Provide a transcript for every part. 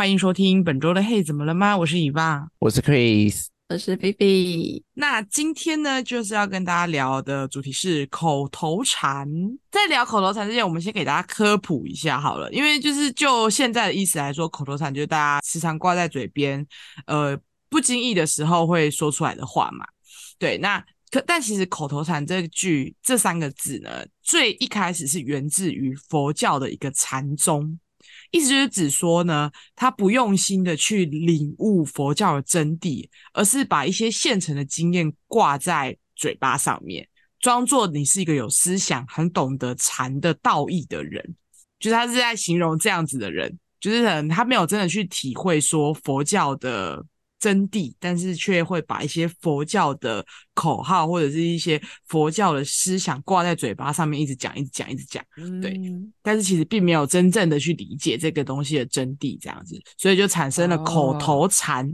欢迎收听本周的嘿，怎么了吗？我是以爸，我是 Chris，我是菲菲。那今天呢，就是要跟大家聊的主题是口头禅。在聊口头禅之前，我们先给大家科普一下好了，因为就是就现在的意思来说，口头禅就是大家时常挂在嘴边，呃，不经意的时候会说出来的话嘛。对，那可但其实口头禅这句这三个字呢，最一开始是源自于佛教的一个禅宗。意思就是指说呢，他不用心的去领悟佛教的真谛，而是把一些现成的经验挂在嘴巴上面，装作你是一个有思想、很懂得禅的道义的人。就是他是在形容这样子的人，就是可能他没有真的去体会说佛教的。真谛，但是却会把一些佛教的口号或者是一些佛教的思想挂在嘴巴上面，一直讲，一直讲，一直讲。嗯，对。但是其实并没有真正的去理解这个东西的真谛，这样子，所以就产生了口头禅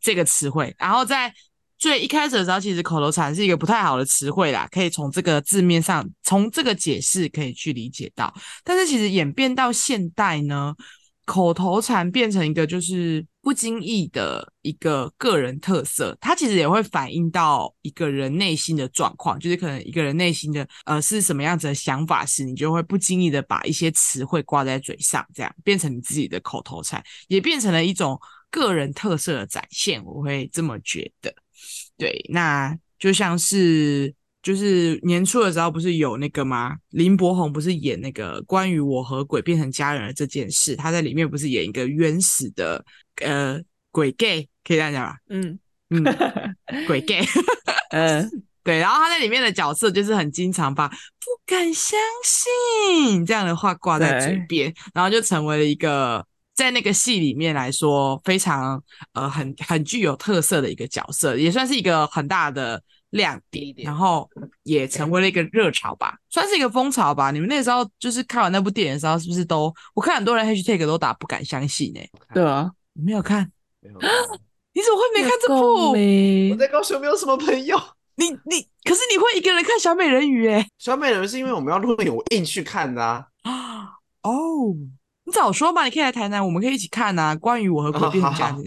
这个词汇。哦。然后在最一开始的时候，其实口头禅是一个不太好的词汇啦，可以从这个字面上，从这个解释可以去理解到。但是其实演变到现代呢，口头禅变成一个就是。不经意的一个个人特色，它其实也会反映到一个人内心的状况，就是可能一个人内心的呃是什么样子的想法时，你就会不经意的把一些词汇挂在嘴上，这样变成你自己的口头禅，也变成了一种个人特色的展现。我会这么觉得。对，那就像是就是年初的时候不是有那个吗？林柏宏不是演那个关于我和鬼变成家人的这件事，他在里面不是演一个冤死的。呃，鬼 gay 可以这样讲吧？嗯嗯，鬼 gay，嗯，对。然后他在里面的角色就是很经常把“不敢相信”这样的话挂在嘴边，然后就成为了一个在那个戏里面来说非常呃很很具有特色的一个角色，也算是一个很大的亮点。然后也成为了一个热潮吧，算是一个风潮吧。你们那时候就是看完那部电影的时候，是不是都我看很多人 hashtag 都打“不敢相信”呢？对啊。你没有看？没有。你怎么会没看这部？我在高雄没有什么朋友。你你，可是你会一个人看小美人鱼？哎，小美人鱼是因为我们要录影，我硬去看的啊。哦，你早说嘛！你可以来台南，我们可以一起看啊。关于我和鬼变成家人，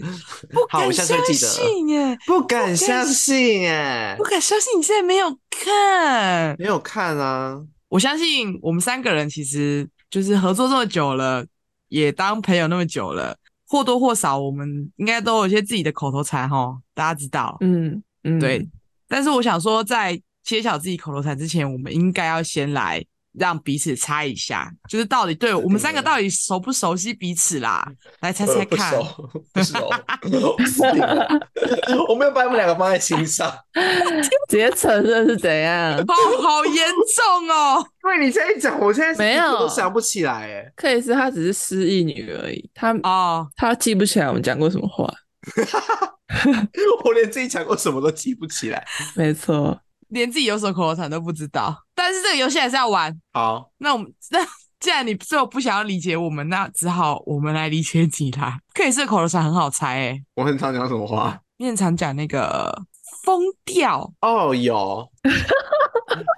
不敢相信耶！不敢相信耶！不敢相信你现在没有看，没有看啊！我相信我们三个人其实就是合作这么久了，也当朋友那么久了。或多或少，我们应该都有一些自己的口头禅哈，大家知道。嗯嗯，对。但是我想说，在揭晓自己口头禅之前，我们应该要先来让彼此猜一下，就是到底对我们三个到底熟不熟悉彼此啦？来猜猜看。呃、不熟，不熟。我没有把你们两个放在心上，直接承认是怎样？哦好严重哦！因为你现在一讲，我现在没有都想不起来。哎，克里斯他只是失忆女而已，他哦，他记不起来我们讲过什么话。我连自己讲过什么都记不起来，没错。连自己有什么口头禅都不知道，但是这个游戏还是要玩。好，那我们那既然你最后不想要理解我们，那只好我们来理解你啦。克里斯的口头禅很好猜诶、欸，我很常讲什么话？你很常讲那个疯掉哦，有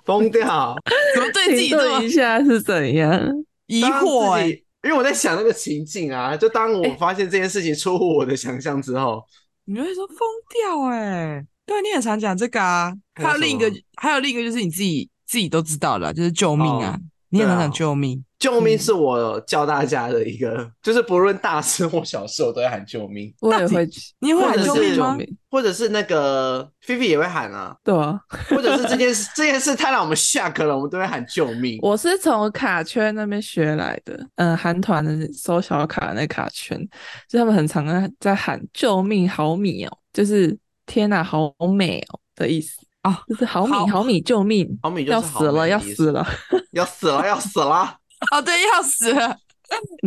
疯掉，怎么对自己这么一下是怎样疑惑、欸？因为我在想那个情境啊，就当我发现这件事情出乎我的想象之后，你会说疯掉哎、欸。对，你很常讲这个啊，还有另一个，还有另一个就是你自己自己都知道了，就是救命啊，哦、你也很常讲救命。救命是我教大家的一个，嗯、就是不论大事或小事，我都会喊救命。我也会，你也会喊救命吗？或者是那个菲菲也会喊啊，对啊。或者是这件事这件事太让我们 shock 了，我们都会喊救命。我是从卡圈那边学来的，嗯，韩团的收小卡的那卡圈，就他们很常在喊救命，好米哦，就是天哪，好美哦的意思。啊，就是好米，好米，救命，好米要 死了，要死了，要死了，要死了。哦，对，要死了，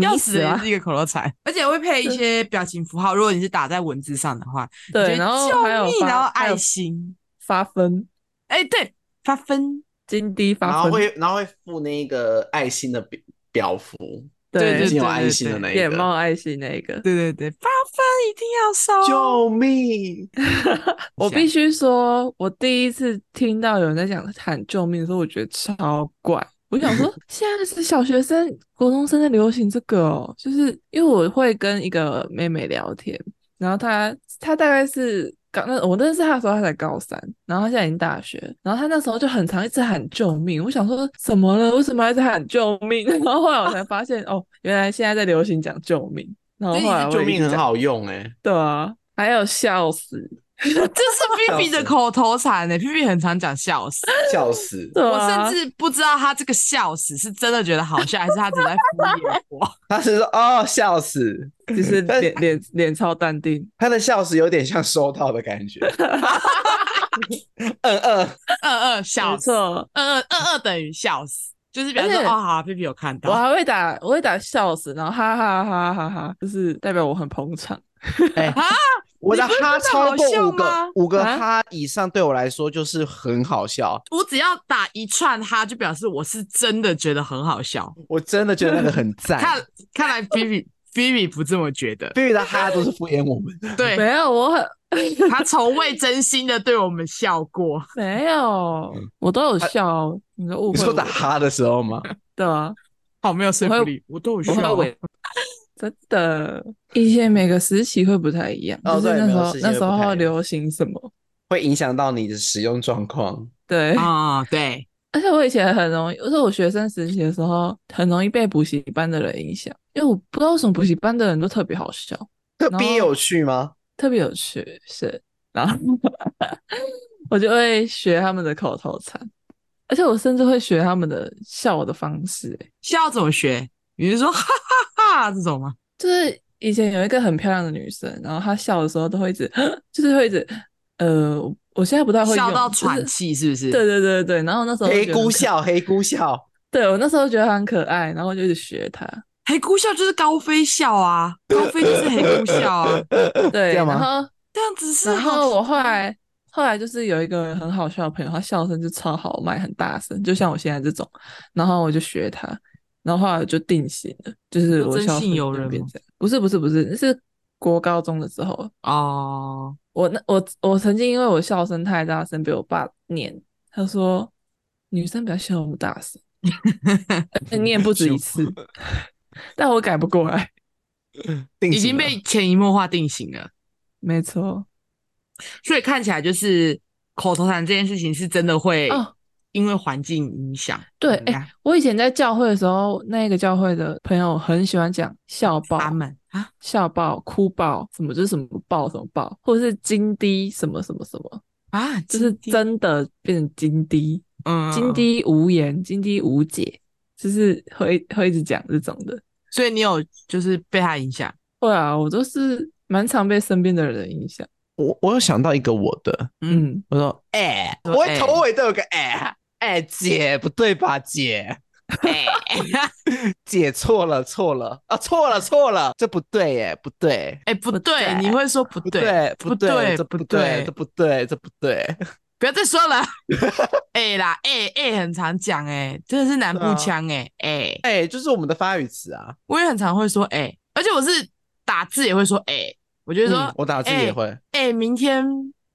要死了，是一个口头禅，而且会配一些表情符号。如果你是打在文字上的话，对，然后还有然后爱心。发分，哎，对，发分。金滴发分，然后会然后会附那个爱心的表表符，对对对，有爱心的那个，眼冒爱心那个，对对对，八分一定要收，救命！我必须说，我第一次听到有人在讲喊救命的时候，我觉得超怪。我想说，现在是小学生、国中生在流行这个哦，就是因为我会跟一个妹妹聊天，然后她她大概是刚那我认识他的时候，他才高三，然后他现在已经大学，然后他那时候就很常一直喊救命，我想说怎么了？为什么一直喊救命？然后后来我才发现，哦，原来现在在流行讲救命，然后后来救命很好用哎、欸，对啊，还有笑死。这是 Pipi 的口头禅呢，Pipi 很常讲笑死，笑死。啊、我甚至不知道他这个笑死是真的觉得好笑，还是他只在敷衍我。他是说哦笑死，就是脸脸脸超淡定。他的笑死有点像收到的感觉。嗯嗯嗯嗯，笑死，嗯嗯嗯嗯等于笑死，就是比方说哦好，Pipi 有看到。我还会打我会打笑死，然后哈哈哈哈哈，就是代表我很捧场。哎啊！我的哈超过五个五个哈以上，对我来说就是很好笑。我只要打一串哈，就表示我是真的觉得很好笑。我真的觉得那个很 赞。看，看来菲比菲比不这么觉得，菲比的哈都是敷衍我们。对，没有，我很他从未真心的对我们笑过。没有，我都有笑。你的误会，你说打哈的时候吗？对啊，好没有说服力，我都有笑。真的，以前每个时期会不太一样。哦，对，那时候那时候流行什么，会影响到你的使用状况。对啊，对。而且我以前很容易，就是我学生时期的时候，很容易被补习班的人影响，因为我不知道为什么补习班的人都特别好笑，特别有趣吗？特别有趣，是。然后 我就会学他们的口头禅，而且我甚至会学他们的笑的方式。笑怎么学？比如说哈哈哈这种吗？就是以前有一个很漂亮的女生，然后她笑的时候都会一直，就是会一直，呃，我现在不太会笑到喘气，是不是？对对对对。然后那时候黑姑笑，黑姑笑。对，我那时候觉得她很可爱，然后就一直学她。黑姑笑就是高飞笑啊，高飞就是黑姑笑啊。对，然后这样子是。然后我后来后来就是有一个很好笑的朋友，他笑声就超豪迈，很大声，就像我现在这种，然后我就学他。然后后来就定型了，就是我真性有人变这样。不是不是不是，那是国高中的时候哦。我那我我曾经因为我笑声太大声被我爸念，他说女生不要笑那么大声，念不止一次，但我改不过来，已经被潜移默化定型了。没错，所以看起来就是口头禅这件事情是真的会。哦因为环境影响，对，哎、欸，我以前在教会的时候，那个教会的朋友很喜欢讲笑爆他们啊，笑爆、哭爆，什么就是什么爆什么爆，或者是金滴什么什么什么啊，就是真的变成金滴，嗯，金滴无言，金滴无解，就是会会一直讲这种的。所以你有就是被他影响？会啊，我都是蛮常被身边的人影响。我我有想到一个我的，嗯，我说，哎、欸，我头尾都有个哎。哎、欸，姐，不对吧，姐？哎、欸，姐错了，错了啊，错了，错了，这不对耶，不对，哎、欸，不对，你会说不对，不对，这不对，这不对，这不对，不要再说了。哎、欸、啦，哎、欸、哎、欸，很常讲，哎，真的是南部腔，哎，哎，哎，就是我们的发语词啊。我也很常会说，哎、欸，而且我是打字也会说，哎、欸，我觉得说、嗯，我打字也会，哎、明天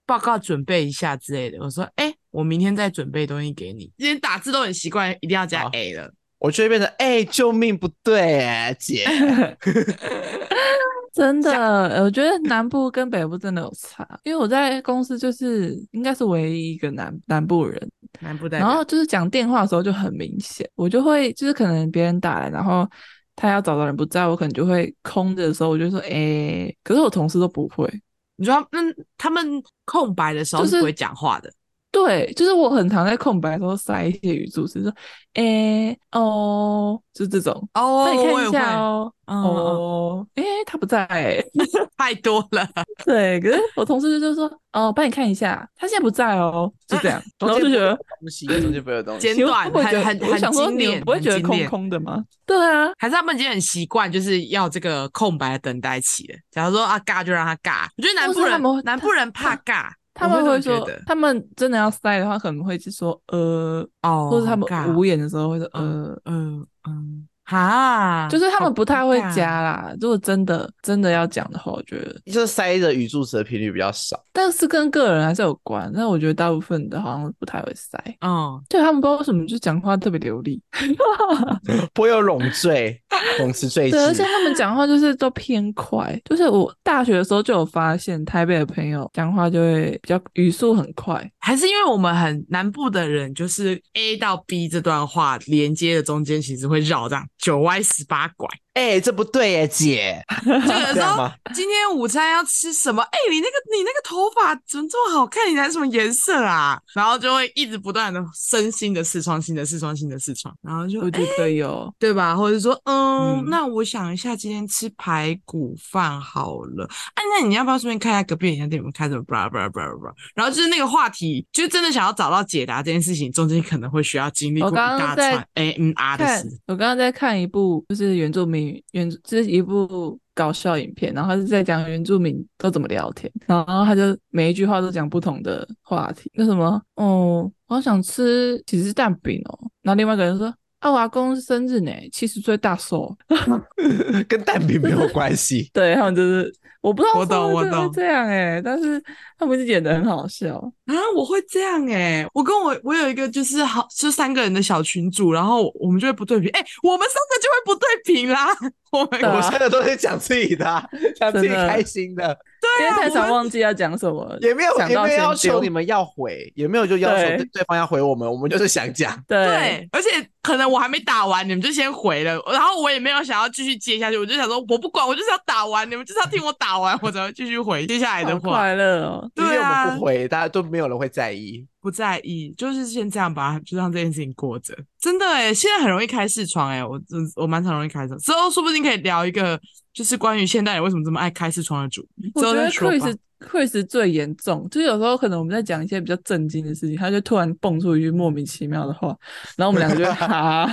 报告准备一下之类的。我说，哎、欸。我明天再准备东西给你。今天打字都很习惯，一定要加 A 了。我就会变成哎、欸，救命，不对哎，姐 真的，我觉得南部跟北部真的有差，因为我在公司就是应该是唯一一个南南部人，南部的。然后就是讲电话的时候就很明显，我就会就是可能别人打来，然后他要找的人不在，我可能就会空着的时候，我就说哎、欸，可是我同事都不会。你说他们他们空白的时候是不会讲话的。就是对，就是我很常在空白的时候塞一些语助词，说，诶、欸，哦，就是这种，哦，那你看一下哦，哦，诶、欸，他不在、欸，太多了，对，可是我同事就说，哦，帮你看一下，他现在不在哦，就这样，啊、然后就觉得东西中间不会有东西，简短，很很很很经典，不会觉得空空的吗？对啊，还是他们已经很习惯，就是要这个空白的等待期了。假如说啊尬就让他尬，我觉得南部人南部人怕尬。他们会说，他们真的要塞的话，可能会是说呃，哦，或者他们无言的时候会说呃。嗯嗯嗯，哈，就是他们不太会加啦。如果真的真的要讲的话，我觉得就是塞的语助词的频率比较少。但是跟个人还是有关。但我觉得大部分的好像不太会塞。嗯，对，他们不知道为什么就讲话特别流利，不会有冗赘、冗词赘对，而且。他们讲话就是都偏快。就是我大学的时候就有发现，台北的朋友讲话就会比较语速很快。还是因为我们很南部的人，就是 A 到 B 这段话连接的中间，其实会绕这样九歪十八拐。哎、欸，这不对耶，姐。就有人说这样吗今天午餐要吃什么？哎、欸，你那个你那个头发怎么这么好看？你染什么颜色啊？然后就会一直不断的身新的视窗，新的视窗，新的视窗，然后就我觉得有，对吧？或者说，嗯，嗯那我想一下，今天吃排骨饭好了。哎、啊，那你要不要顺便看一下隔壁人家店有没有开什么？巴拉巴拉巴拉巴拉。然后就是那个话题，就真的想要找到解答这件事情，中间可能会需要经历过一我刚刚大在串 A M R 的看事。我刚刚在看一部就是原住民原，这是一部搞笑影片，然后他是在讲原住民都怎么聊天，然后他就每一句话都讲不同的话题，那什么哦，我好想吃几只蛋饼哦，然后另外一个人说啊，我阿公生日呢，七十岁大寿，跟蛋饼没有关系。对他们就是我不知道我懂我懂会这样哎，但是他们就演的很好笑，啊，我会这样哎、欸，我跟我我有一个就是好就三个人的小群组，然后我们就会不对平，哎、欸，我们三个就会不对平啦，我们我三个都是讲自己的啊，讲自己开心的，对啊，因为太常忘记要讲什么，也没有想到也没有要求你们要回，也没有就要求对方要回我们，我们就是想讲。对对，而且可能我还没打完，你们就先回了，然后我也没有想要继续接下去，我就想说我不管，我就是要打完，你们就是要听我打完，我才会继续回接下来的话。好快乐哦，因为我对啊们不回，大家都没有人会在意。不在意，就是先这样吧，就让这件事情过着。真的诶，现在很容易开视窗诶，我我蛮常容易开的，之后说不定可以聊一个，就是关于现代人为什么这么爱开视窗的主。我觉得之后再说吧 Chris Chris 最严重，就是有时候可能我们在讲一些比较震惊的事情，他就突然蹦出一句莫名其妙的话，然后我们两个就哈，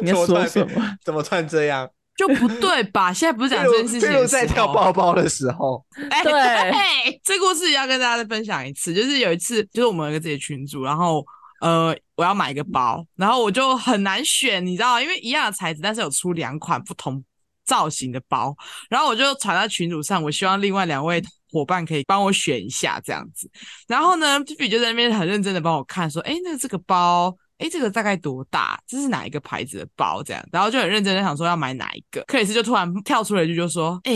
你在说什么？怎么突然这样？就不对吧？现在不是讲这件事情，譬如在跳包包的时候，哎，对对，这故事要跟大家再分享一次，就是有一次，就是我们有一个自己的群组，然后呃，我要买一个包，然后我就很难选，你知道，因为一样的材质，但是有出两款不同造型的包，然后我就传到群组上，我希望另外两位伙伴可以帮我选一下这样子，然后呢，P P 就在那边很认真的帮我看，说，哎，那这个包。哎，这个大概多大？这是哪一个牌子的包？这样，然后就很认真的想说要买哪一个。克里斯就突然跳出了一句，就说：“哎，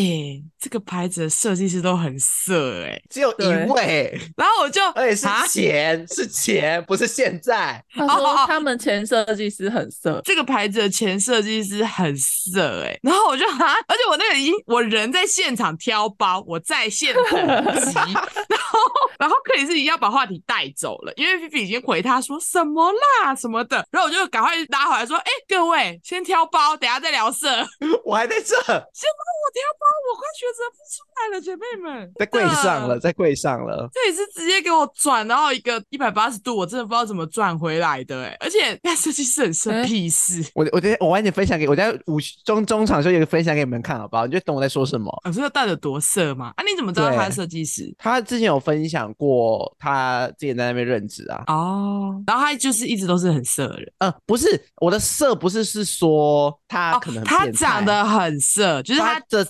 这个牌子的设计师都很色哎。”只有一位，然后我就，而且是钱，啊、是钱，不是现在。他说他们前设计师很色，这个牌子的前设计师很色哎。然后我就啊，而且我那个已经我人在现场挑包，我在线等急，然后 然后克里斯已经要把话题带走了，因为菲菲已经回他说什么啦。什么的，然后我就赶快拉回来说：“哎，各位先挑包，等下再聊色。”我还在这，先帮我挑包，我快选择不出来了，姐妹们，在柜上了，在柜上了。这也是直接给我转，然后一个一百八十度，我真的不知道怎么转回来的哎。而且那设计师很生屁事，我我今天我晚点分享给我，在午中中场时候有个分享给你们看，好不好？你就懂我在说什么。我说到底有多色吗？啊，你怎么知道他是设计师？他之前有分享过，他之前在那边任职啊。哦，然后他就是一直都是。很色的人，呃，不是我的色，不是是说他可能、哦、他长得很色，就是他的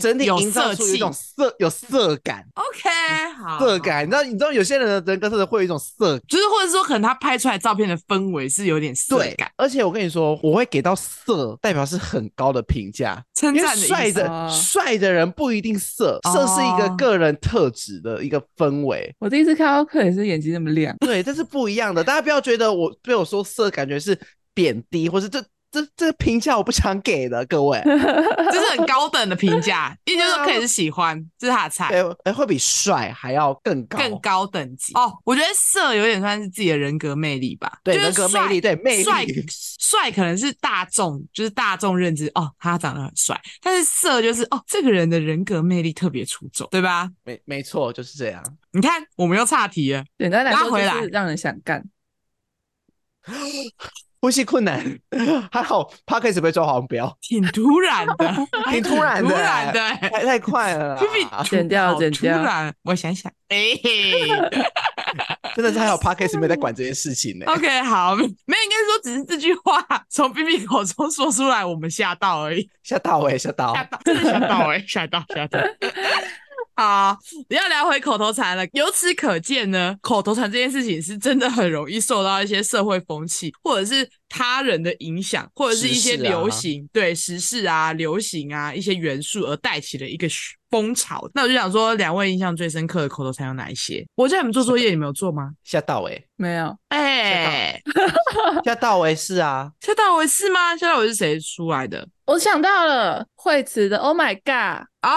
整体营造出有一种色有色感。OK，好，色感，你知道，你知道有些人的人格特质会有一种色，就是或者说可能他拍出来照片的氛围是有点色感。而且我跟你说，我会给到色，代表是很高的评价，称赞的帅的帅的人不一定色，色、哦、是一个个人特质的一个氛围。我第一次看到克里斯眼睛那么亮，对，这是不一样的。大家不要觉得我被我说色，感觉是贬低，或是这。这这个评价我不想给的，各位，这是很高等的评价，意思就是说可以是喜欢，这是他的菜，哎，会比帅还要更高，更高等级哦。我觉得色有点算是自己的人格魅力吧，对，人格魅力，对，魅力。帅帅可能是大众，就是大众认知哦，他长得很帅，但是色就是哦，这个人的人格魅力特别出众，对吧？没没错，就是这样。你看，我们又岔题了，简单来说，回来让人想干。呼吸困难，还好 Podcast 被抓黄标，挺突然的，挺突然的，突然的，太太快了，剪掉，剪掉。突然，我想想，哎、欸，真的是还好 Podcast 没在管这件事情呢。OK，好，没有，应该说只是这句话从 B B 口中说出来，我们吓到而已，吓到哎、欸，吓到，吓到，真的吓到哎、欸，吓到，吓到。好，你要聊回口头禅了。由此可见呢，口头禅这件事情是真的很容易受到一些社会风气，或者是他人的影响，或者是一些流行，时啊、对时事啊、流行啊一些元素而带起了一个风潮。那我就想说，两位印象最深刻的口头禅有哪一些？我叫你们做作业，你们有做吗？吓到哎、欸，没有哎，吓到哎、欸，是啊，吓到哎是吗？吓到我是谁出来的？我想到了惠慈的 Oh My God 啊，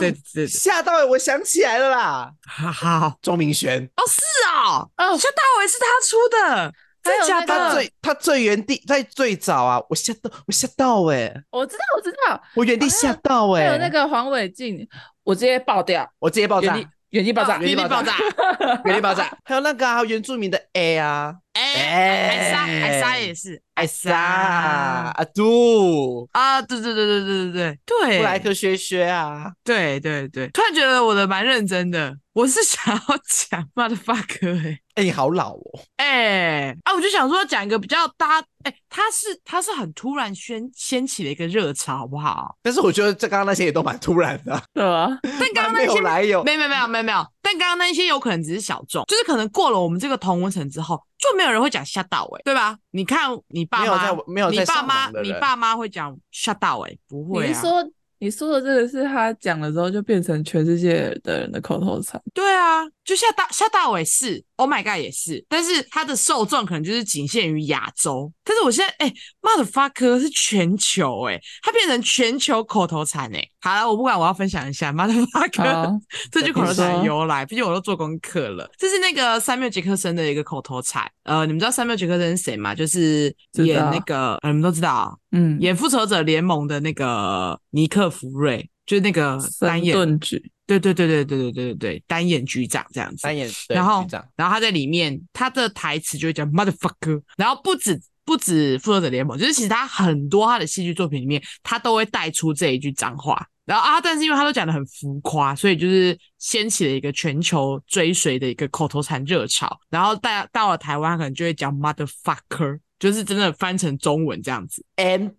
对对，吓到哎，我想起来了啦，好 好，钟明轩哦，是哦，哦，吓到哎是他出的。真的假的？他最他最原地在最早啊！我吓到，我吓到哎、欸！我知道，我知道，我原地吓到哎、欸！还有那个黄伟晋，我直接爆掉，我直接爆炸，原地爆炸，原地爆炸，原地爆炸。还有那个啊，原住民的 A 啊，哎，艾莎，艾莎也是，艾莎啊，杜啊，对对对对对对对对，布莱克学学啊，对对对，突然觉得我的蛮认真的。我是想要讲 motherfucker 哎、欸，哎、欸，你好老哦，哎、欸，啊，我就想说讲一个比较搭，哎、欸，他是他是很突然掀掀起了一个热潮，好不好？但是我觉得这刚刚那些也都蛮突然的，对啊，但刚刚那些没有来由，没有没有没有没有没有，但刚刚那些有可能只是小众，就是可能过了我们这个同温层之后，就没有人会讲吓到哎，对吧？你看你爸妈，没有在，没有在你爸妈，你爸妈会讲吓到哎，不会啊。你说的这个是他讲了之后就变成全世界的人的口头禅。对啊，就夏大夏大伟是，Oh my God 也是，但是他的受众可能就是仅限于亚洲。但是我现在哎，Motherfucker 是全球哎，它变成全球口头禅哎。好了，我不管，我要分享一下 Motherfucker 这句口头禅的由来，毕竟我都做功课了。这是那个三缪杰克森的一个口头禅。呃，你们知道三缪杰克森是谁吗？就是演那个，呃，你们都知道，嗯，演复仇者联盟的那个尼克福瑞，就是那个单眼局，对对对对对对对对对，单眼局长这样子。单眼，然后然后他在里面，他的台词就会讲 Motherfucker，然后不止。不止复仇者联盟，就是其实他很多他的戏剧作品里面，他都会带出这一句脏话。然后啊，但是因为他都讲的很浮夸，所以就是掀起了一个全球追随的一个口头禅热潮。然后到到了台湾，可能就会讲 motherfucker，就是真的翻成中文这样子。And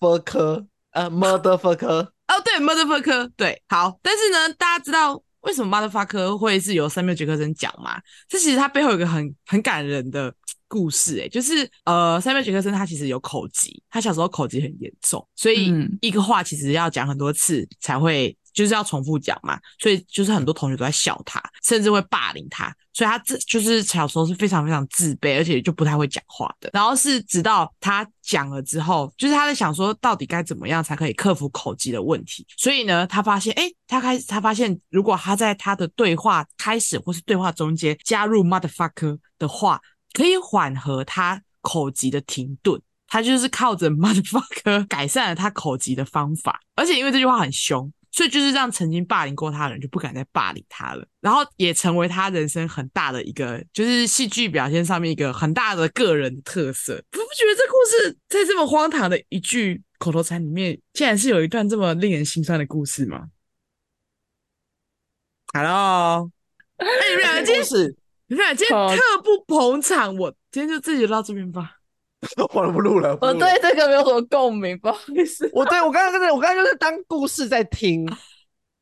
fucker，呃，motherfucker。哦，对，motherfucker，对，好。但是呢，大家知道为什么 motherfucker 会是由三缪杰克森讲吗？这其实他背后有一个很很感人的。故事哎、欸，就是呃，塞缪杰克森他其实有口疾，他小时候口疾很严重，所以一个话其实要讲很多次才会，就是要重复讲嘛，所以就是很多同学都在笑他，甚至会霸凌他，所以他这就是小时候是非常非常自卑，而且就不太会讲话的。然后是直到他讲了之后，就是他在想说到底该怎么样才可以克服口疾的问题，所以呢，他发现哎、他开始他发现如果他在他的对话开始或是对话中间加入 motherfucker 的话。可以缓和他口疾的停顿，他就是靠着 motherfucker 改善了他口疾的方法，而且因为这句话很凶，所以就是让曾经霸凌过他的人就不敢再霸凌他了，然后也成为他人生很大的一个，就是戏剧表现上面一个很大的个人特色。你不觉得这故事在这么荒唐的一句口头禅里面，竟然是有一段这么令人心酸的故事吗？Hello，哎，你们两个今天你看，今天特不捧场，我今天就自己到这边吧。我不录了，我对这个没有什么共鸣，不好意思。我对我刚刚在，我刚刚就是当故事在听。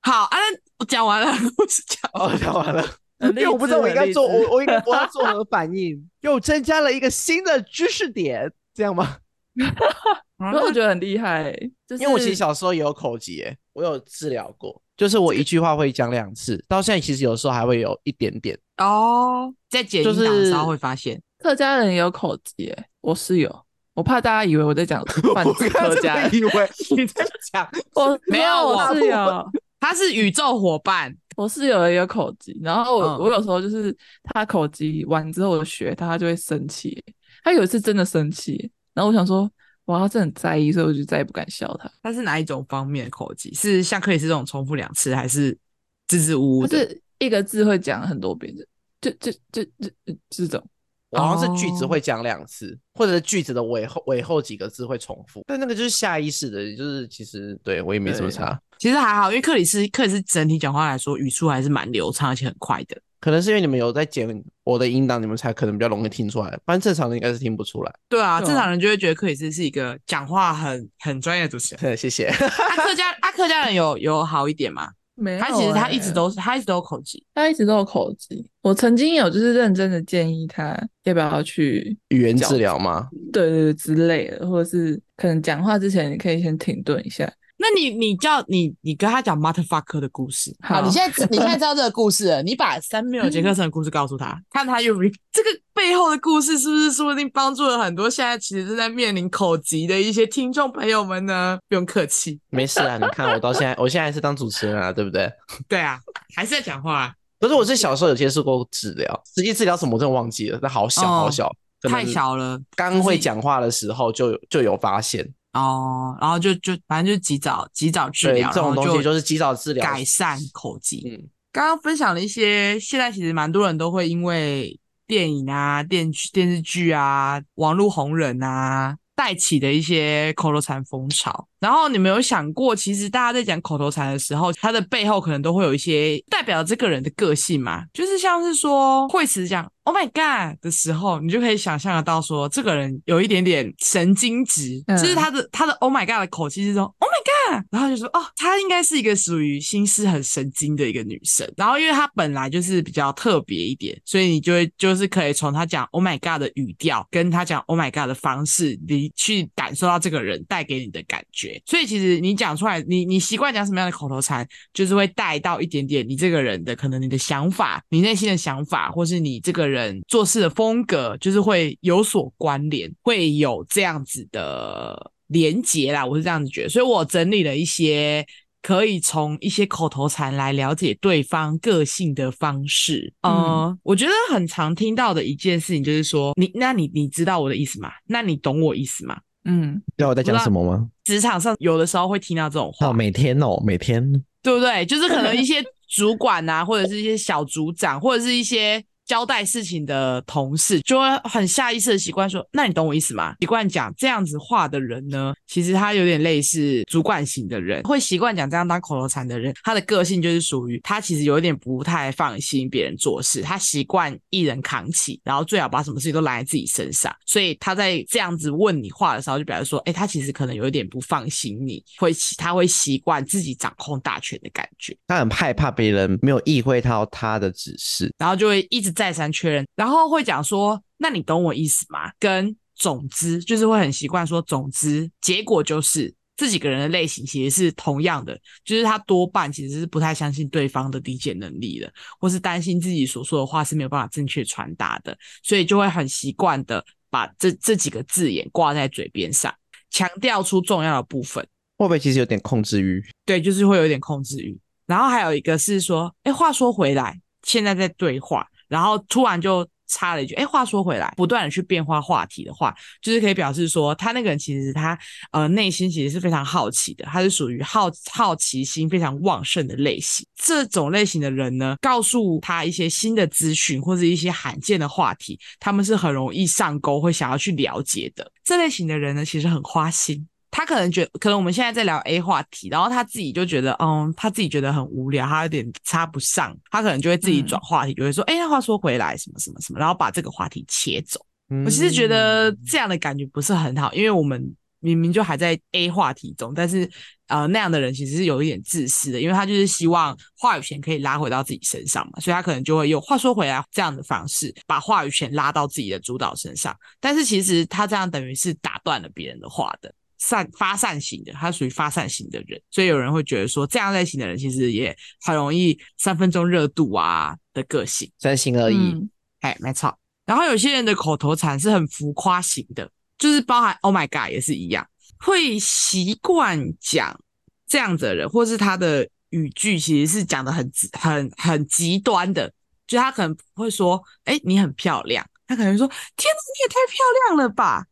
好，啊，我讲完了，故事讲哦，讲完了。因为我不知道我应该做，我我应该我要做何反应？又增加了一个新的知识点，这样吗？因为我觉得很厉害，就是因为我其实小时候也有口疾，哎，我有治疗过。就是我一句话会讲两次，到现在其实有时候还会有一点点哦。在剪音档的时候会发现，客家人也有口疾，我室友，我怕大家以为我在讲 泛指客家人，以为 你在讲我没有，我室友 他是宇宙伙伴，我室友也有口疾，然后我、嗯、我有时候就是他口疾完之后我学他，他就会生气，他有一次真的生气，然后我想说。哇，他真的很在意，所以我就再也不敢笑他。他是哪一种方面的口技？是像克里斯这种重复两次，还是支支吾吾的？是一个字会讲很多遍的，就就就就这种。我好像是句子会讲两次，哦、或者是句子的尾后尾后几个字会重复。但那个就是下意识的，就是其实对我也没什么差。其实还好，因为克里斯克里斯整体讲话来说语速还是蛮流畅，而且很快的。可能是因为你们有在剪我的音档，你们才可能比较容易听出来，不然正常人应该是听不出来。对啊，正常人就会觉得克里斯是一个讲话很很专业的主持人。谢谢。阿客家阿客家人有有好一点吗？没有、欸，他其实他一直都是他一直都有口疾，他一直都有口疾。我曾经有就是认真的建议他要不要去语言治疗吗？对对对之类的，或者是可能讲话之前你可以先停顿一下。那你你叫你你跟他讲 motherfucker 的故事，好，你现在你现在知道这个故事了，你把三缪杰克森的故事告诉他，看他有没有这个背后的故事是不是说不定帮助了很多现在其实正在面临口疾的一些听众朋友们呢？不用客气，没事啊，你看我到现在，我现在是当主持人啊，对不对？对啊，还是在讲话啊。可是我是小时候有接受过治疗，实际治疗什么我真的忘记了，但好小好小，哦、太小了。刚会讲话的时候就就有发现。哦，然后就就反正就及早及早治疗，这种东西就是及早治疗改善口疾。嗯，刚刚分享了一些，现在其实蛮多人都会因为电影啊、电电视剧啊、网络红人啊带起的一些口头禅风潮。然后你没有想过，其实大家在讲口头禅的时候，它的背后可能都会有一些代表这个人的个性嘛？就是像是说惠慈讲 “Oh my God” 的时候，你就可以想象得到说，这个人有一点点神经质，嗯、就是他的他的 “Oh my God” 的口气是说 “Oh my God”，然后就说哦，她应该是一个属于心思很神经的一个女生。然后因为她本来就是比较特别一点，所以你就会就是可以从她讲 “Oh my God” 的语调，跟她讲 “Oh my God” 的方式，你去感受到这个人带给你的感觉。所以其实你讲出来，你你习惯讲什么样的口头禅，就是会带到一点点你这个人的可能你的想法，你内心的想法，或是你这个人做事的风格，就是会有所关联，会有这样子的连结啦。我是这样子觉得，所以我整理了一些可以从一些口头禅来了解对方个性的方式。嗯，呃，我觉得很常听到的一件事情就是说，你那你你知道我的意思吗？那你懂我意思吗？嗯，知道我在讲什么吗？职场上有的时候会听到这种话，哦，每天哦，每天，对不对？就是可能一些主管啊，或者是一些小组长，或者是一些。交代事情的同事就会很下意识的习惯说：“那你懂我意思吗？”习惯讲这样子话的人呢，其实他有点类似主管型的人，会习惯讲这样当口头禅的人，他的个性就是属于他其实有一点不太放心别人做事，他习惯一人扛起，然后最好把什么事情都揽在自己身上。所以他在这样子问你话的时候，就表示说：“哎，他其实可能有一点不放心你，会他会习惯自己掌控大权的感觉，他很害怕别人没有意会到他的指示，然后就会一直再三确认，然后会讲说：“那你懂我意思吗？”跟总之就是会很习惯说“总之”，结果就是这几个人的类型其实是同样的，就是他多半其实是不太相信对方的理解能力的，或是担心自己所说的话是没有办法正确传达的，所以就会很习惯的把这这几个字眼挂在嘴边上，强调出重要的部分。会不会其实有点控制欲？对，就是会有点控制欲。然后还有一个是说：“哎，话说回来，现在在对话。”然后突然就插了一句，哎，话说回来，不断的去变化话题的话，就是可以表示说，他那个人其实他呃内心其实是非常好奇的，他是属于好好奇心非常旺盛的类型。这种类型的人呢，告诉他一些新的资讯或者一些罕见的话题，他们是很容易上钩，会想要去了解的。这类型的人呢，其实很花心。他可能觉，可能我们现在在聊 A 话题，然后他自己就觉得，嗯，他自己觉得很无聊，他有点插不上，他可能就会自己转话题，嗯、就会说，哎，话说回来，什么什么什么，然后把这个话题切走。嗯、我其实觉得这样的感觉不是很好，因为我们明明就还在 A 话题中，但是呃，那样的人其实是有一点自私的，因为他就是希望话语权可以拉回到自己身上嘛，所以他可能就会用话说回来这样的方式，把话语权拉到自己的主导身上。但是其实他这样等于是打断了别人的话的。散发散型的，他属于发散型的人，所以有人会觉得说，这样类型的人其实也很容易三分钟热度啊的个性，三心二意。哎、嗯，没错。然后有些人的口头禅是很浮夸型的，就是包含 “Oh my God” 也是一样，会习惯讲这样子的人，或是他的语句其实是讲的很很很极端的，就他可能会说：“哎，你很漂亮。”他可能说：“天哪，你也太漂亮了吧！”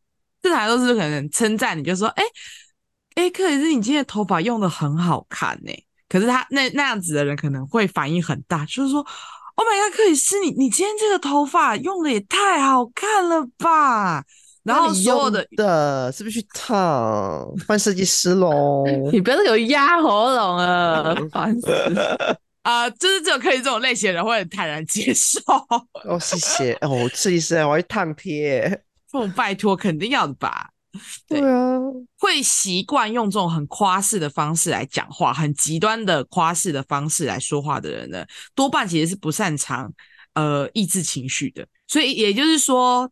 这台都是可能称赞你，就说，哎，哎，克里斯，你今天的头发用的很好看呢。可是他那那样子的人可能会反应很大，就是说，Oh my God，克里斯，你你今天这个头发用的也太好看了吧？然后所有的的是不是去烫？换设计师喽？你不要有压喉咙啊，烦死了！啊、呃，就是只有可以这种类型的人会很坦然接受。哦，谢谢哦，试一试，我要烫贴。父母拜托，肯定要的吧？对，对啊，会习惯用这种很夸饰的方式来讲话，很极端的夸饰的方式来说话的人呢，多半其实是不擅长呃抑制情绪的。所以也就是说，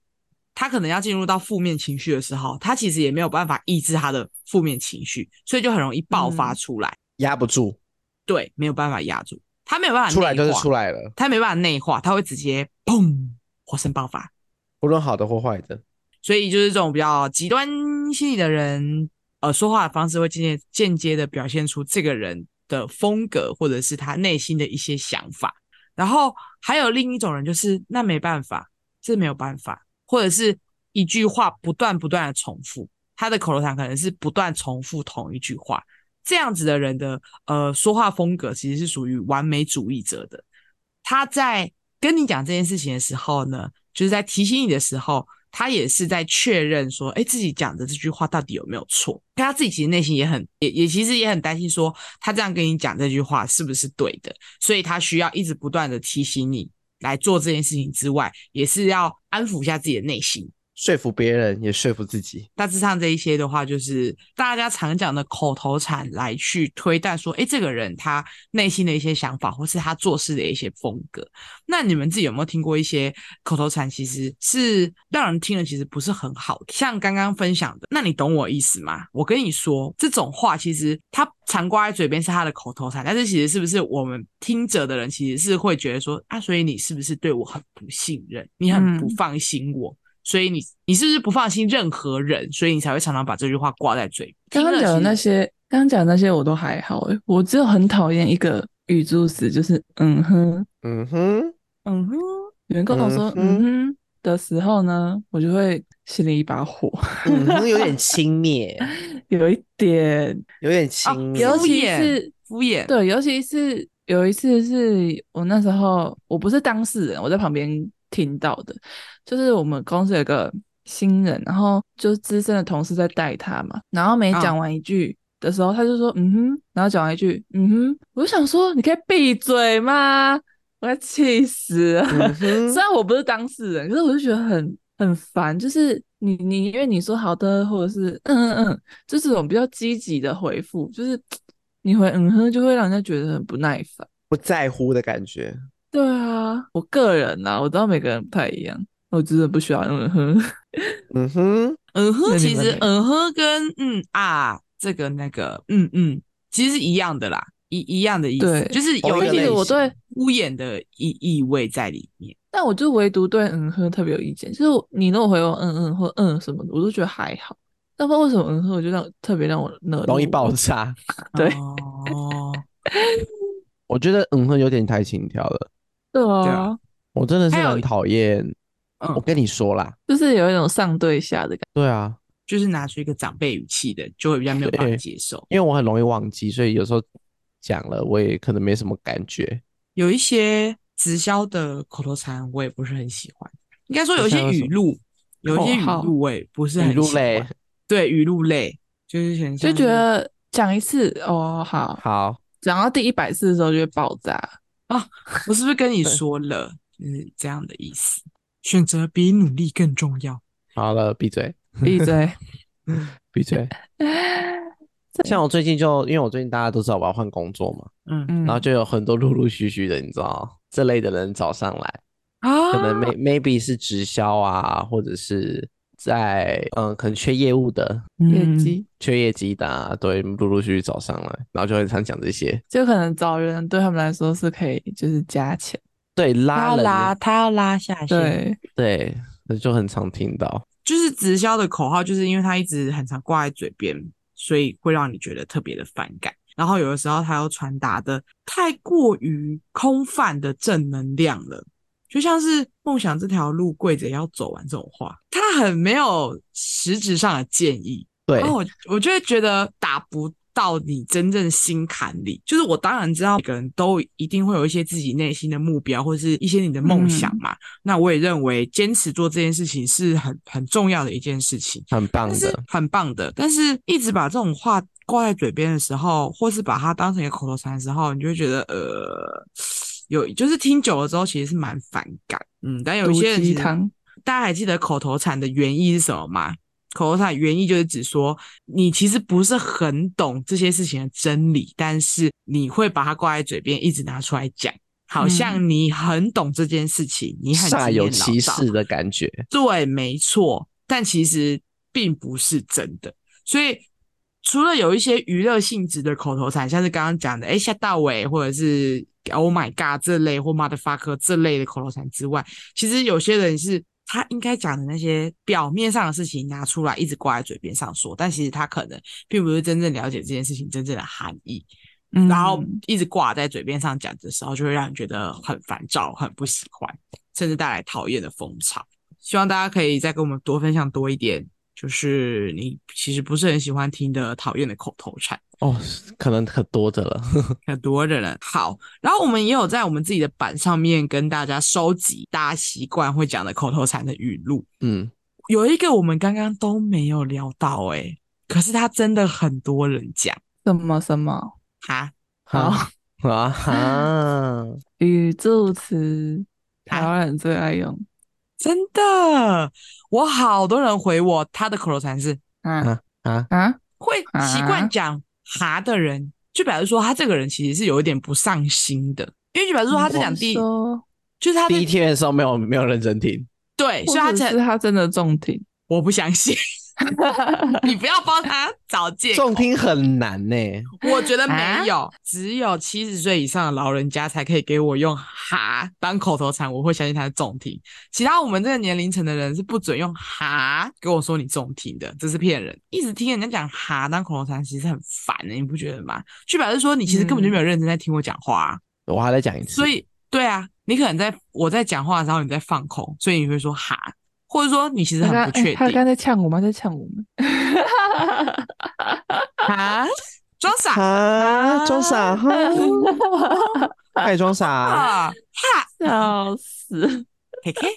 他可能要进入到负面情绪的时候，他其实也没有办法抑制他的负面情绪，所以就很容易爆发出来，压、嗯、不住。对，没有办法压住，他没有办法出来就是出来了，他没办法内化，他会直接砰，火山爆发，无论好的或坏的。所以就是这种比较极端心理的人，呃，说话的方式会间接间接的表现出这个人的风格，或者是他内心的一些想法。然后还有另一种人，就是那没办法，这没有办法，或者是一句话不断不断的重复，他的口头禅可能是不断重复同一句话。这样子的人的呃说话风格其实是属于完美主义者的。他在跟你讲这件事情的时候呢，就是在提醒你的时候。他也是在确认说，哎，自己讲的这句话到底有没有错？他自己其实内心也很，也也其实也很担心，说他这样跟你讲这句话是不是对的？所以他需要一直不断的提醒你来做这件事情之外，也是要安抚一下自己的内心。说服别人也说服自己，大致上这一些的话，就是大家常讲的口头禅来去推断说，哎，这个人他内心的一些想法，或是他做事的一些风格。那你们自己有没有听过一些口头禅，其实是让人听了其实不是很好？像刚刚分享的，那你懂我意思吗？我跟你说，这种话其实他常挂在嘴边是他的口头禅，但是其实是不是我们听者的人其实是会觉得说，啊，所以你是不是对我很不信任？你很不放心我？嗯所以你你是不是不放心任何人？所以你才会常常把这句话挂在嘴边。刚刚讲的那些，刚刚讲的那些我都还好诶，我只有很讨厌一个语助词，就是嗯哼，嗯哼，嗯哼。有人跟我说嗯哼的时候呢，我就会心里一把火。嗯哼，有点轻蔑，有一点，有点轻蔑，尤其是敷衍。对，尤其是有一次是我那时候我不是当事人，我在旁边。听到的，就是我们公司有个新人，然后就是资深的同事在带他嘛，然后没讲完一句的时候，他就说嗯哼，然后讲完一句嗯哼，我就想说你可以闭嘴吗？我要气死了。嗯、虽然我不是当事人，可是我就觉得很很烦，就是你你因为你说好的，或者是嗯嗯嗯，就这种比较积极的回复，就是你回嗯哼，就会让人家觉得很不耐烦，不在乎的感觉。对啊，我个人呐、啊，我知道每个人不太一样，我真的不喜欢 嗯哼，嗯哼，嗯哼，其实嗯哼跟嗯啊这个那个嗯嗯，其实是一样的啦，一一样的意思，对就是有一点我对敷衍的意意味在里面。但我就唯独对嗯哼特别有意见，就是你如果回我嗯嗯或嗯什么的，我都觉得还好。但不知道为什么嗯哼，我就让特别让我那容易爆炸。对，哦，我觉得嗯哼有点太轻佻了。对啊，我真的是很讨厌。我跟你说啦，就是有一种上对下的感觉。对啊，就是拿出一个长辈语气的，就会比较没有办法接受。因为我很容易忘记，所以有时候讲了，我也可能没什么感觉。有一些直销的口头禅，我也不是很喜欢。应该说有一些语录，有一些语录，我也不是很喜欢。语類，对，语录类，就是很就觉得讲一次哦，好好，讲到第一百次的时候就会爆炸。啊，我是不是跟你说了，就是这样的意思？选择比努力更重要。好了，闭嘴，闭嘴，闭嘴。像我最近就，因为我最近大家都知道我要换工作嘛，嗯嗯，然后就有很多陆陆续续的，你知道这类的人找上来啊，可能 may maybe 是直销啊，或者是。在嗯，可能缺业务的业绩，缺业绩的、啊，对，陆陆续续找上来，然后就会常讲这些，就可能找人对他们来说是可以，就是加钱，对，拉，他要拉，他要拉下线，对。对，那就很常听到，就是直销的口号，就是因为他一直很常挂在嘴边，所以会让你觉得特别的反感，然后有的时候他又传达的太过于空泛的正能量了。就像是梦想这条路跪着也要走完这种话，他很没有实质上的建议。对，然后我我就会觉得打不到你真正心坎里。就是我当然知道每个人都一定会有一些自己内心的目标，或者是一些你的梦想嘛。嗯、那我也认为坚持做这件事情是很很重要的一件事情，很棒的，很棒的。但是一直把这种话挂在嘴边的时候，或是把它当成一个口头禅的时候，你就会觉得呃，有就是听久了之后，其实是蛮反感。嗯，但有一些人大家还记得口头禅的原意是什么吗？口头禅原意就是指说，你其实不是很懂这些事情的真理，但是你会把它挂在嘴边，一直拿出来讲，好像你很懂这件事情，嗯、你很煞有其事的感觉。对，没错，但其实并不是真的。所以，除了有一些娱乐性质的口头禅，像是刚刚讲的“哎，吓到喂”或者是 “Oh my God” 这类或 “Motherfucker” 这类的口头禅之外，其实有些人是。他应该讲的那些表面上的事情拿出来一直挂在嘴边上说，但其实他可能并不是真正了解这件事情真正的含义，嗯，然后一直挂在嘴边上讲的时候，就会让人觉得很烦躁、很不喜欢，甚至带来讨厌的风潮。希望大家可以再跟我们多分享多一点，就是你其实不是很喜欢听的讨厌的口头禅。哦，可能很多的了，很多的了。好，然后我们也有在我们自己的板上面跟大家收集大家习惯会讲的口头禅的语录。嗯，有一个我们刚刚都没有聊到，哎，可是他真的很多人讲。什么什么？哈，好啊哈，语助词，台湾人最爱用。真的，我好多人回我，他的口头禅是嗯。啊啊，会习惯讲。哈的人，就表示说他这个人其实是有一点不上心的，因为就表示说他在讲第，就是他第一天的时候没有没有认真听，对，所以他才是他真的重听，我不相信。你不要帮他找借口。重听很难呢，我觉得没有，啊、只有七十岁以上的老人家才可以给我用“哈”当口头禅，我会相信他是重听。其他我们这个年龄层的人是不准用“哈”跟我说你重听的，这是骗人。一直听人家讲“哈”当口头禅，其实很烦的，你不觉得吗？就表示说你其实根本就没有认真在听我讲话、啊嗯。我还在讲一次。所以，对啊，你可能在我在讲话的时候你在放空，所以你会说“哈”。或者说你其实很不确定，他刚在呛我吗？在呛我们？啊，装傻啊，装傻，还装傻，哈，笑死，嘿嘿。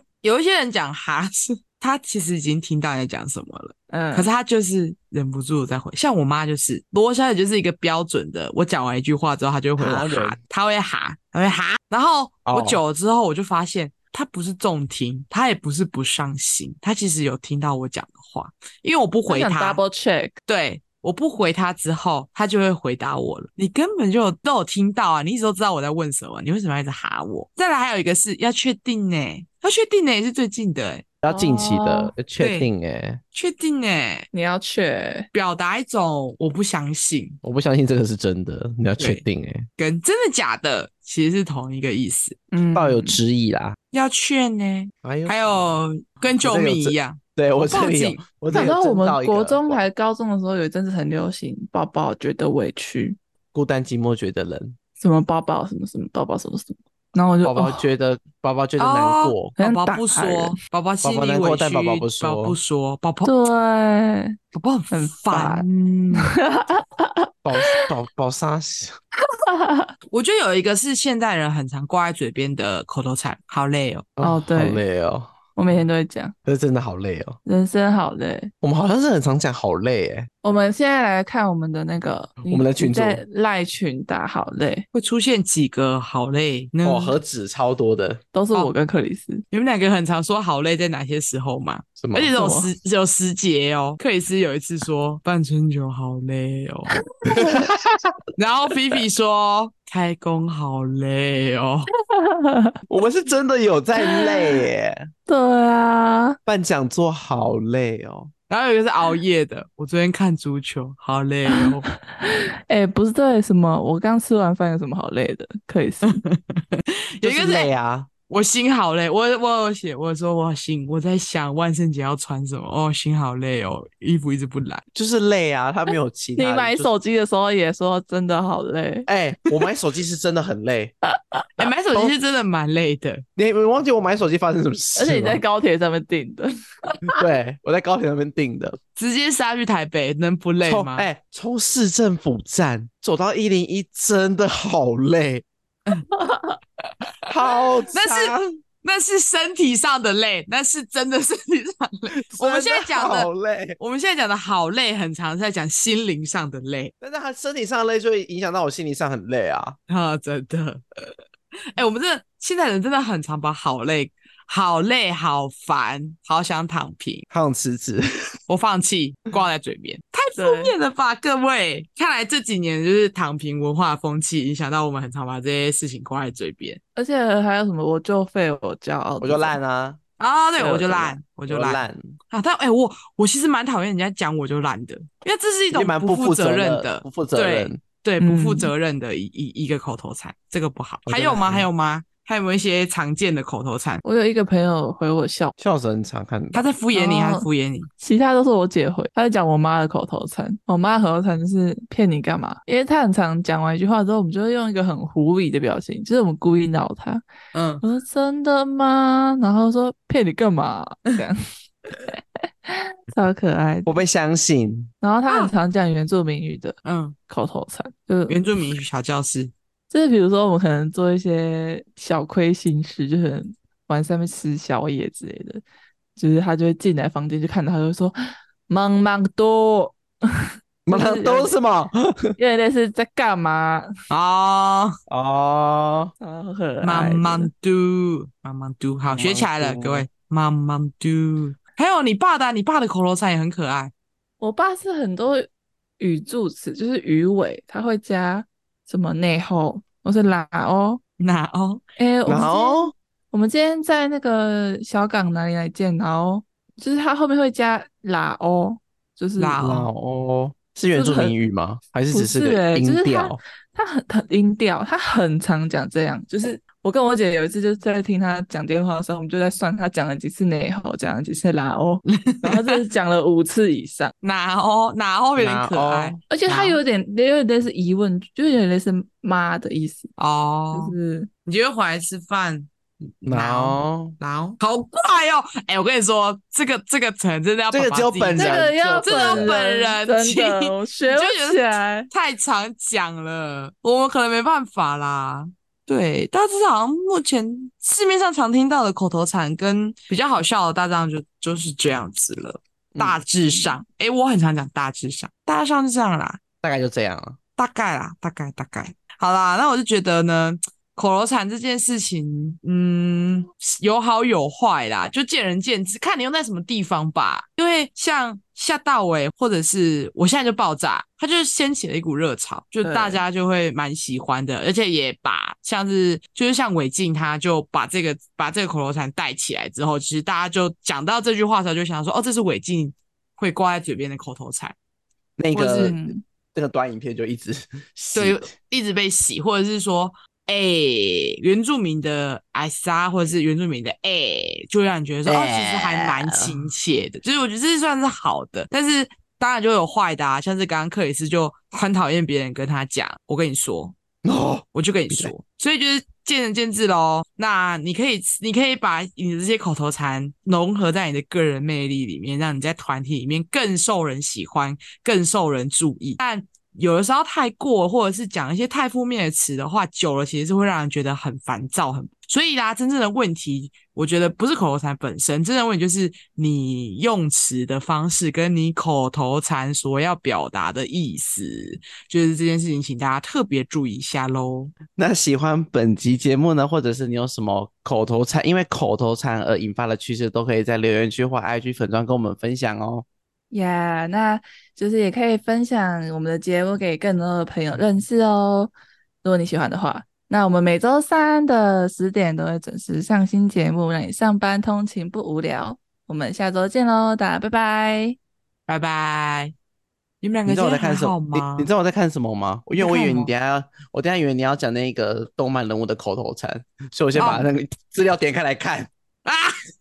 有一些人讲哈是，他其实已经听到你在讲什么了，嗯，可是他就是忍不住在回。像我妈就是罗小姐，就是一个标准的，我讲完一句话之后，她就会回我哈，她会哈，她会哈，然后我久了之后，我就发现。他不是重听，他也不是不上心，他其实有听到我讲的话，因为我不回他，double check，对，我不回他之后，他就会回答我了。你根本就有都有听到啊，你一直都知道我在问什么，你为什么要一直哈我？再来还有一个是要确定呢，要确定呢也是最近的诶要近期的确定诶、欸，确定诶、欸，你要确。表达一种我不相信，我不相信这个是真的，你要确定诶、欸，跟真的假的其实是同一个意思，嗯，抱有质疑啦，要确呢，还有还有跟救命一样，对我这里有，我想到我们国中还高中的时候有一阵子很流行，抱抱觉得委屈，孤单寂寞觉得冷，什么抱抱什么什么抱抱什么什么。然后我就宝宝觉得宝宝、哦、觉得难过，宝宝不说，宝宝心里委屈，但宝宝不说，宝宝不说，宝宝对，宝宝很烦，宝宝宝啥？我觉得有一个是现代人很常挂在嘴边的口头禅，好累哦，哦对，好累哦。我每天都会讲，这真的好累哦，人生好累。我们好像是很常讲好累哎。我们现在来看我们的那个，我们的群在赖群打好累，会出现几个好累？哦，何止超多的，都是我跟克里斯。哦、你们两个很常说好累，在哪些时候吗？什么？而且有时有时节哦。克里斯有一次说半春酒好累哦，然后菲菲说开工好累哦。我们是真的有在累耶。对啊，办讲座好累哦，然后有一个是熬夜的，我昨天看足球好累哦。哎、欸，不是对什么？我刚吃完饭有什么好累的？可以是有一个是累啊。我心好累，我我有写，我说我心我在想万圣节要穿什么哦，心好累哦，衣服一直不来，就是累啊，他没有其 他。你买手机的时候也说真的好累，哎、欸，我买手机是真的很累，哎、欸，买手机是真的蛮累的。你你忘记我买手机发生什么事？而且你在高铁上面订的，对，我在高铁上面订的，直接杀去台北，能不累吗？哎，从、欸、市政府站走到一零一，真的好累。好，那是那是身体上的累，那是真的身体上的累。我们现在讲的好累，我们现在讲的好累，很常在讲心灵上的累。但是他身体上的累，就会影响到我心理上很累啊！啊，真的。哎、欸，我们这现在人真的很常把好累。好累，好烦，好想躺平，好想辞职，我放弃，挂在嘴边，太负面了吧？各位，看来这几年就是躺平文化风气影响到我们，很常把这些事情挂在嘴边。而且还有什么，我就废，我骄傲，我就烂啊！啊，对，我就烂，我就烂啊！但哎、欸，我我其实蛮讨厌人家讲我就烂的，因为这是一种不负责任的，不负责任，对，对，不负责任的一一、嗯、一个口头禅，这个不好。还有吗？还有吗？还有没有一些常见的口头禅？我有一个朋友回我笑，笑声很常看到。他在敷衍你，还是敷衍你？其他都是我姐回，她在讲我妈的口头禅。我妈的口头禅就是骗你干嘛？因为她很常讲完一句话之后，我们就会用一个很狐疑的表情，就是我们故意闹她。嗯，我说真的吗？然后说骗你干嘛？这样，超可爱。我被相信。然后他很常讲原住民语的，嗯，口头禅，就是原住民语小教室。就是比如说，我们可能做一些小亏心事，就是晚上面吃宵夜之类的，就是他就会进来房间，就看到他就说“忙 忙多”，忙忙多是什么？因为那是在干嘛啊？哦，忙忙多，忙忙多，好，学起来了，各位，忙忙嘟。还有你爸的，你爸的口头禅也很可爱。我爸是很多语助词，就是语尾，他会加。什么内后？我是哪哦？哪哦？哎，哪哦？我们今天在那个小港哪里来见？哪哦就是它后面会加哪哦？就是哪哦？是原住民语吗？还是只是个音调？它很很音调，它很常讲这样，就是。我跟我姐有一次就是在听她讲电话的时候，我们就在算她讲了几次内吼，讲了几次拉欧，然后就是讲了五次以上。哪欧哪欧有点可爱，而且她有点有点类似疑问，就有点类似妈的意思哦。就是你觉得回来吃饭？哪欧哪欧好怪哦！哎，我跟你说，这个这个词真的要爸爸这个只有本人，这个要这个本人真的我学不起来，太常讲了，我们可能没办法啦。对，大致上好像目前市面上常听到的口头禅跟比较好笑的，大致上就就是这样子了。大致上，哎、嗯、我很常讲大致上，大致上是这样啦，大概就这样了，大概啦，大概大概，好啦，那我就觉得呢。口头禅这件事情，嗯，有好有坏啦，就见仁见智，看你用在什么地方吧。因为像夏大伟，或者是我现在就爆炸，他就掀起了一股热潮，就大家就会蛮喜欢的，而且也把像是就是像韦静，他就把这个把这个口头禅带起来之后，其实大家就讲到这句话的时候，就想说，哦，这是韦静会挂在嘴边的口头禅，那个那个短影片就一直 对，一直被洗，或者是说。哎、欸，原住民的艾莎，或者是原住民的哎、欸，就会让你觉得说，欸、哦，其实还蛮亲切的。就是我觉得这算是好的，但是当然就有坏的啊，像是刚刚克里斯就很讨厌别人跟他讲，我跟你说，哦，我就跟你说，所以就是见仁见智喽。那你可以，你可以把你的这些口头禅融合在你的个人魅力里面，让你在团体里面更受人喜欢，更受人注意。但有的时候太过，或者是讲一些太负面的词的话，久了其实是会让人觉得很烦躁，很。所以啦，真正的问题，我觉得不是口头禅本身，真正的问题就是你用词的方式跟你口头禅所要表达的意思，就是这件事情，请大家特别注意一下喽。那喜欢本集节目呢，或者是你有什么口头禅，因为口头禅而引发的趣事，都可以在留言区或 IG 粉专跟我们分享哦。呀，yeah, 那就是也可以分享我们的节目给更多的朋友认识哦。如果你喜欢的话，那我们每周三的十点都会准时上新节目，让你上班通勤不无聊。我们下周见喽，大家拜拜，拜拜。你们两个知道我在看什么吗？你，你知道我在看什么吗？因为我以为你等下要，我等下以为你要讲那个动漫人物的口头禅，所以我先把那个资料点开来看。啊，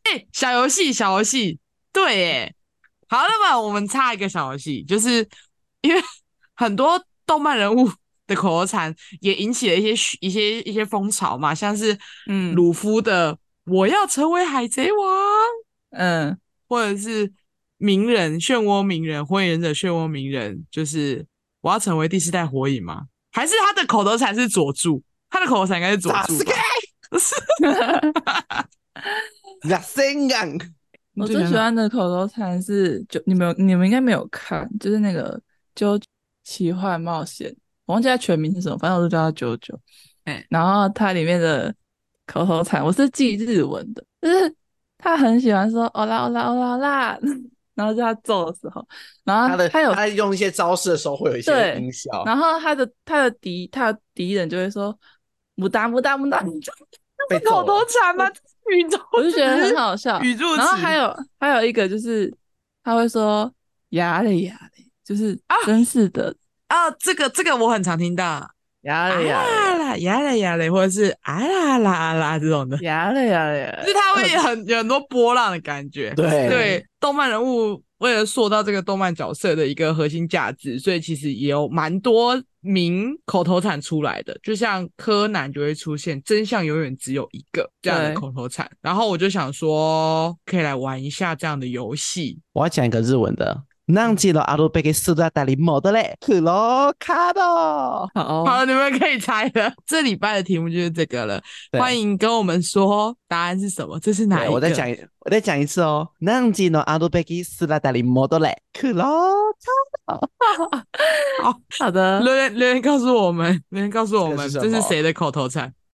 哎，小游戏，小游戏，对，哎。好，那么我们插一个小游戏，就是因为很多动漫人物的口头禅也引起了一些一些一些风潮嘛，像是嗯，鲁夫的“我要成为海贼王”，嗯，或者是鸣人漩涡鸣人火影忍者漩涡鸣人，就是我要成为第四代火影吗？还是他的口头禅是佐助？他的口头禅应该是佐助吧。我最喜欢的口头禅是，就你们有你们应该没有看，就是那个《就奇幻冒险》，我忘记它全名是什么，反正我就叫它九九。哎，然后它里面的口头禅，我是记日文的，就是他很喜欢说“哦啦哦啦哦啦啦”，然后叫他揍的时候，然后他的他有他用一些招式的时候会有一些音效，然后他的他的敌他的敌人就会说“木哒木哒木哒”，这是口头禅吗？宇宙，我就觉得很好笑。宇宙，然后还有还有一个就是他会说“呀嘞呀嘞”，就是真是的啊，这个这个我很常听到。呀嘞呀嘞，呀嘞呀嘞，或者是啊啦啦啦这种的，呀嘞呀嘞，就是他会很有很多波浪的感觉。对对，动漫人物为了塑造这个动漫角色的一个核心价值，所以其实也有蛮多名口头禅出来的。就像柯南就会出现“真相永远只有一个”这样的口头禅。然后我就想说，可以来玩一下这样的游戏。我要讲一个日文的。忘记了阿鲁贝给苏达达里莫的嘞，克罗卡多。好，好，你们可以猜了。这礼拜的题目就是这个了。欢迎跟我们说答案是什么？这是哪一个？我再讲，我再讲一次哦。忘记了阿鲁贝给苏达达里莫的嘞，克罗卡多。好好的，留言留言告诉我们，留言告诉我们这是谁的口头禅？